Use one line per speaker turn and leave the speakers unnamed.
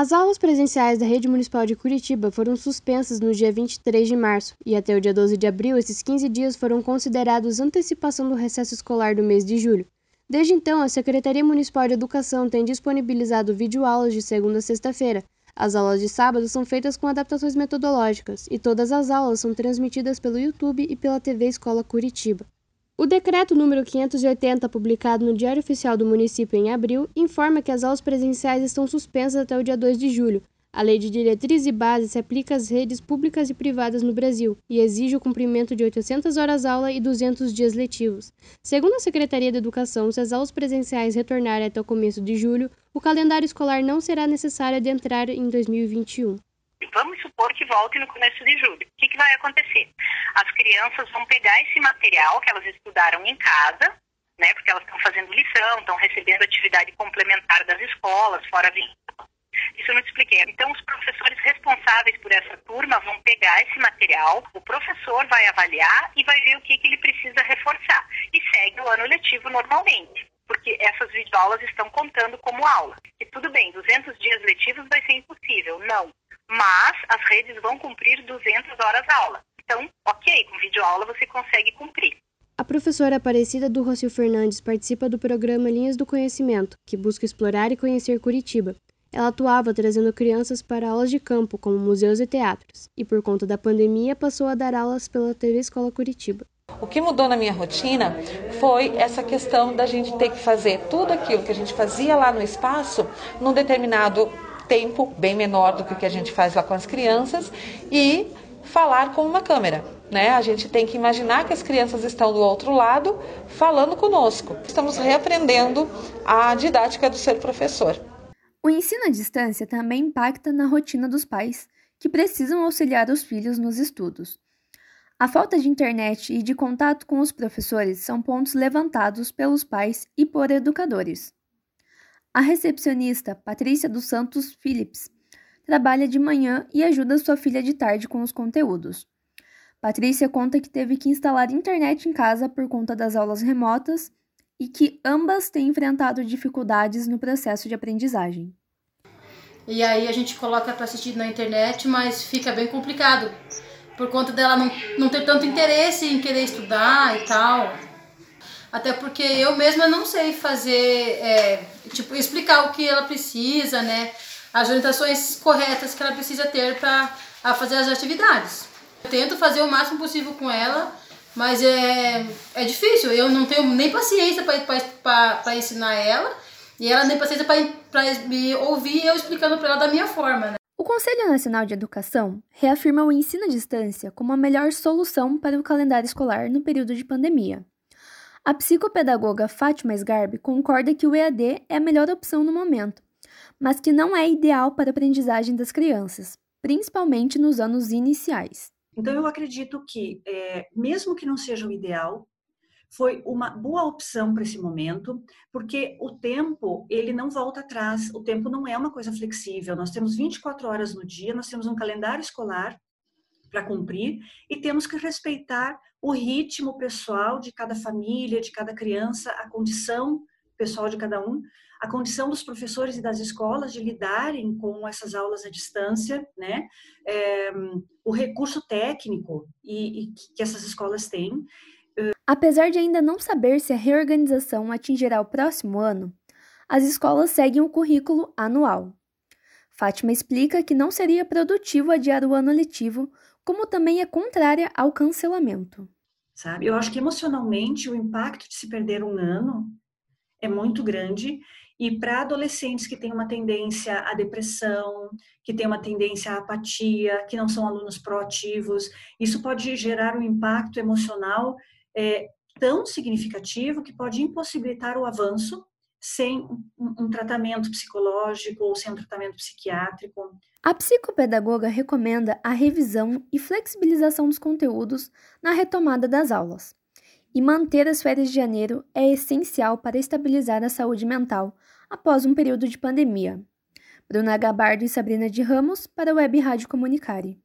As aulas presenciais da Rede Municipal de Curitiba foram suspensas no dia 23 de março e até o dia 12 de abril, esses 15 dias foram considerados antecipação do recesso escolar do mês de julho. Desde então, a Secretaria Municipal de Educação tem disponibilizado videoaulas de segunda a sexta-feira. As aulas de sábado são feitas com adaptações metodológicas e todas as aulas são transmitidas pelo YouTube e pela TV Escola Curitiba. O decreto número 580, publicado no Diário Oficial do município em abril, informa que as aulas presenciais estão suspensas até o dia 2 de julho. A Lei de Diretrizes e Bases se aplica às redes públicas e privadas no Brasil e exige o cumprimento de 800 horas-aula e 200 dias letivos. Segundo a Secretaria de Educação, se as aulas presenciais retornarem até o começo de julho, o calendário escolar não será necessário adentrar em 2021.
Vamos supor que volte no começo de julho. O que, que vai acontecer? As crianças vão pegar esse material que elas estudaram em casa, né, porque elas estão fazendo lição, estão recebendo atividade complementar das escolas, fora isso eu não te expliquei. Então, os professores responsáveis por essa turma vão pegar esse material, o professor vai avaliar e vai ver o que, que ele precisa reforçar. E segue o ano letivo normalmente, porque essas videoaulas estão contando como aula. E tudo bem, 200 dias letivos vai ser impossível. Não mas as redes vão cumprir 200 horas aula. Então, ok, com videoaula você consegue cumprir.
A professora Aparecida do Rocio Fernandes participa do programa Linhas do Conhecimento, que busca explorar e conhecer Curitiba. Ela atuava trazendo crianças para aulas de campo, como museus e teatros, e por conta da pandemia passou a dar aulas pela TV Escola Curitiba.
O que mudou na minha rotina foi essa questão da gente ter que fazer tudo aquilo que a gente fazia lá no espaço num determinado tempo bem menor do que o que a gente faz lá com as crianças e falar com uma câmera. Né? A gente tem que imaginar que as crianças estão do outro lado falando conosco. Estamos reaprendendo a didática do ser professor.
O ensino à distância também impacta na rotina dos pais, que precisam auxiliar os filhos nos estudos. A falta de internet e de contato com os professores são pontos levantados pelos pais e por educadores. A recepcionista, Patrícia dos Santos Phillips, trabalha de manhã e ajuda sua filha de tarde com os conteúdos. Patrícia conta que teve que instalar internet em casa por conta das aulas remotas e que ambas têm enfrentado dificuldades no processo de aprendizagem.
E aí a gente coloca para assistir na internet, mas fica bem complicado por conta dela não, não ter tanto interesse em querer estudar e tal. Até porque eu mesma não sei fazer, é, tipo, explicar o que ela precisa, né? As orientações corretas que ela precisa ter para fazer as atividades. Eu tento fazer o máximo possível com ela, mas é, é difícil. Eu não tenho nem paciência para ensinar ela e ela nem paciência para me ouvir eu explicando para ela da minha forma. Né?
O Conselho Nacional de Educação reafirma o ensino à distância como a melhor solução para o calendário escolar no período de pandemia. A psicopedagoga Fátima Sgarbi concorda que o EAD é a melhor opção no momento, mas que não é ideal para a aprendizagem das crianças, principalmente nos anos iniciais.
Então, eu acredito que, é, mesmo que não seja o ideal, foi uma boa opção para esse momento, porque o tempo, ele não volta atrás, o tempo não é uma coisa flexível. Nós temos 24 horas no dia, nós temos um calendário escolar para cumprir e temos que respeitar o ritmo pessoal de cada família, de cada criança, a condição pessoal de cada um, a condição dos professores e das escolas de lidarem com essas aulas à distância, né? É, o recurso técnico e, e que essas escolas têm.
Apesar de ainda não saber se a reorganização atingirá o próximo ano, as escolas seguem o currículo anual. Fátima explica que não seria produtivo adiar o ano letivo como também é contrária ao cancelamento.
Sabe? Eu acho que emocionalmente o impacto de se perder um ano é muito grande e para adolescentes que têm uma tendência à depressão, que têm uma tendência à apatia, que não são alunos proativos, isso pode gerar um impacto emocional é, tão significativo que pode impossibilitar o avanço sem um, tratamento psicológico ou sem um tratamento psiquiátrico.
A psicopedagoga recomenda a revisão e flexibilização dos conteúdos na retomada das aulas. E manter as férias de janeiro é essencial para estabilizar a saúde mental após um período de pandemia. Bruna Gabardo e Sabrina de Ramos para a Web Rádio Comunicare.